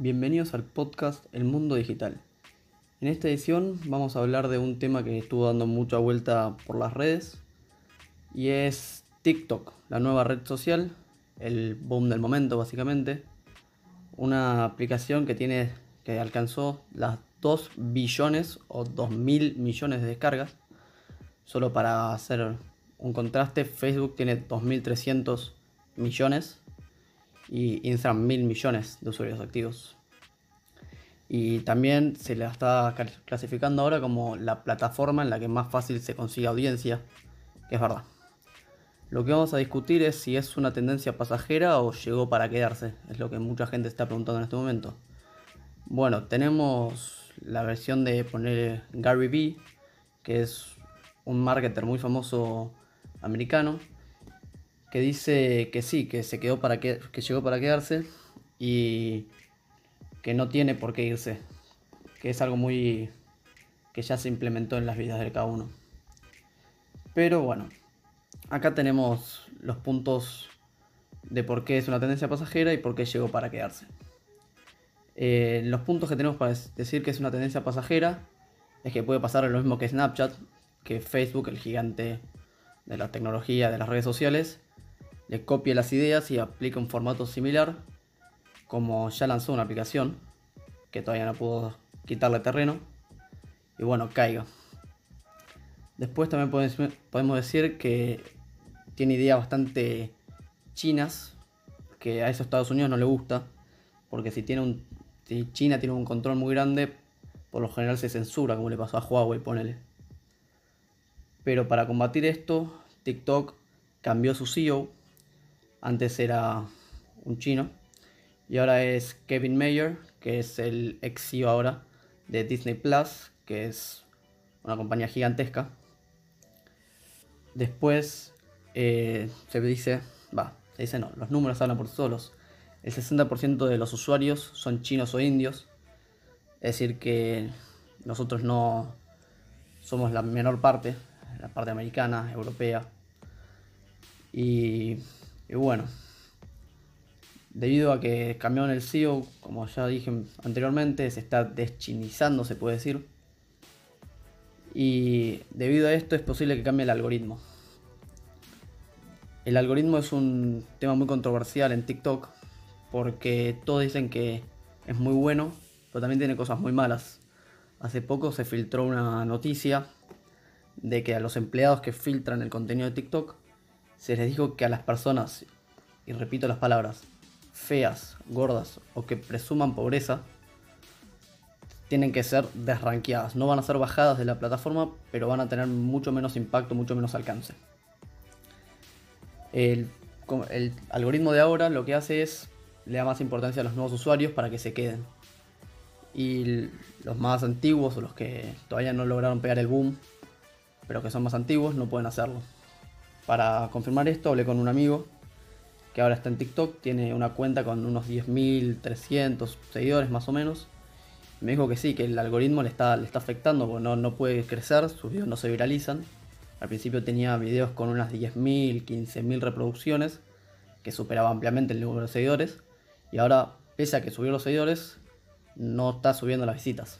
Bienvenidos al podcast El Mundo Digital. En esta edición vamos a hablar de un tema que estuvo dando mucha vuelta por las redes y es TikTok, la nueva red social, el boom del momento básicamente. Una aplicación que tiene que alcanzó las 2 billones o 2 mil millones de descargas. Solo para hacer un contraste, Facebook tiene 2.300 millones y Instagram mil millones de usuarios activos. Y también se la está clasificando ahora como la plataforma en la que más fácil se consigue audiencia, que es verdad. Lo que vamos a discutir es si es una tendencia pasajera o llegó para quedarse, es lo que mucha gente está preguntando en este momento. Bueno, tenemos la versión de poner Gary Vee, que es un marketer muy famoso americano, que dice que sí, que se quedó para que, que llegó para quedarse y que no tiene por qué irse, que es algo muy que ya se implementó en las vidas de cada uno. Pero bueno, acá tenemos los puntos de por qué es una tendencia pasajera y por qué llegó para quedarse. Eh, los puntos que tenemos para decir que es una tendencia pasajera es que puede pasar lo mismo que Snapchat, que Facebook, el gigante de la tecnología, de las redes sociales, le copie las ideas y aplique un formato similar, como ya lanzó una aplicación, que todavía no pudo quitarle terreno, y bueno, caiga. Después también podemos decir que tiene ideas bastante chinas, que a esos Estados Unidos no le gusta, porque si, tiene un, si China tiene un control muy grande, por lo general se censura, como le pasó a Huawei, ponele. Pero para combatir esto, TikTok cambió su CEO antes era un chino. Y ahora es Kevin Mayer, que es el ex CEO ahora de Disney Plus, que es una compañía gigantesca. Después eh, se dice, va, se dice no, los números hablan por solos. El 60% de los usuarios son chinos o indios. Es decir, que nosotros no somos la menor parte, la parte americana, europea. Y y bueno, debido a que cambiaron el CEO, como ya dije anteriormente, se está deschinizando, se puede decir. Y debido a esto es posible que cambie el algoritmo. El algoritmo es un tema muy controversial en TikTok porque todos dicen que es muy bueno, pero también tiene cosas muy malas. Hace poco se filtró una noticia de que a los empleados que filtran el contenido de TikTok se les dijo que a las personas, y repito las palabras, feas, gordas o que presuman pobreza, tienen que ser desranqueadas. No van a ser bajadas de la plataforma, pero van a tener mucho menos impacto, mucho menos alcance. El, algoritmo de ahora lo que hace es le da más importancia a los nuevos usuarios para que se queden. Y los más antiguos o los que todavía no lograron pegar el boom, pero que son más antiguos, no pueden hacerlo. Para confirmar esto, hablé con un amigo que ahora está en TikTok, tiene una cuenta con unos 10.300 seguidores más o menos. Me dijo que sí, que el algoritmo le está, le está afectando porque no, no puede crecer, sus videos no se viralizan. Al principio tenía videos con unas 10.000, 15.000 reproducciones, que superaba ampliamente el número de seguidores. Y ahora, pese a que subió los seguidores, no está subiendo las visitas.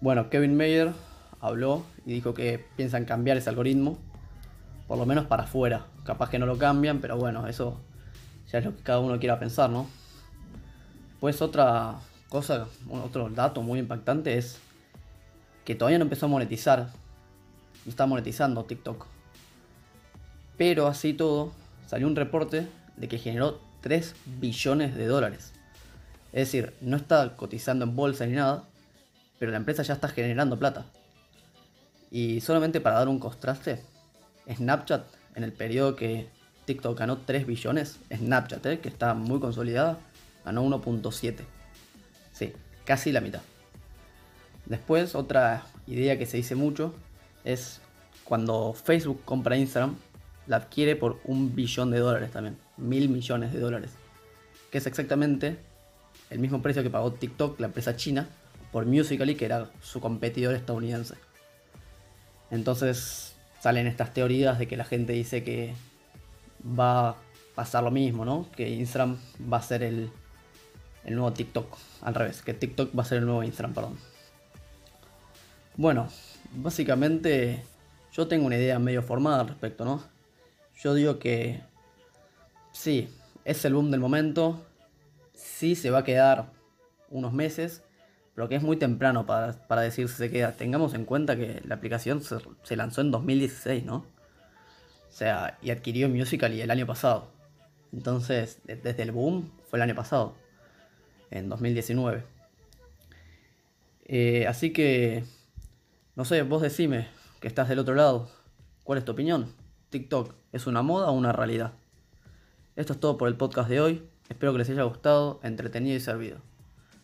Bueno, Kevin Mayer habló y dijo que piensan cambiar ese algoritmo por lo menos para afuera. Capaz que no lo cambian, pero bueno, eso ya es lo que cada uno quiera pensar, ¿no? Pues otra cosa, otro dato muy impactante es que todavía no empezó a monetizar. No está monetizando TikTok. Pero así todo, salió un reporte de que generó 3 billones de dólares. Es decir, no está cotizando en bolsa ni nada, pero la empresa ya está generando plata. Y solamente para dar un contraste, Snapchat, en el periodo que TikTok ganó 3 billones, Snapchat, eh, que está muy consolidada, ganó 1.7. Sí, casi la mitad. Después, otra idea que se dice mucho es cuando Facebook compra Instagram, la adquiere por un billón de dólares también, mil millones de dólares, que es exactamente el mismo precio que pagó TikTok, la empresa china, por Musical.ly, que era su competidor estadounidense. Entonces, salen estas teorías de que la gente dice que va a pasar lo mismo, ¿no? Que Instagram va a ser el, el nuevo TikTok, al revés, que TikTok va a ser el nuevo Instagram, perdón. Bueno, básicamente yo tengo una idea medio formada al respecto, ¿no? Yo digo que sí, es el boom del momento, sí se va a quedar unos meses, pero que es muy temprano para, decir si se queda. Tengamos en cuenta que la aplicación se, se lanzó en 2016, ¿no? O sea, y adquirió Musical.ly el año pasado. Entonces, desde el boom fue el año pasado, en 2019. Eh, así que, no sé, vos decime que estás del otro lado. ¿Cuál es tu opinión? ¿TikTok es una moda o una realidad? Esto es todo por el podcast de hoy. Espero que les haya gustado, entretenido y servido.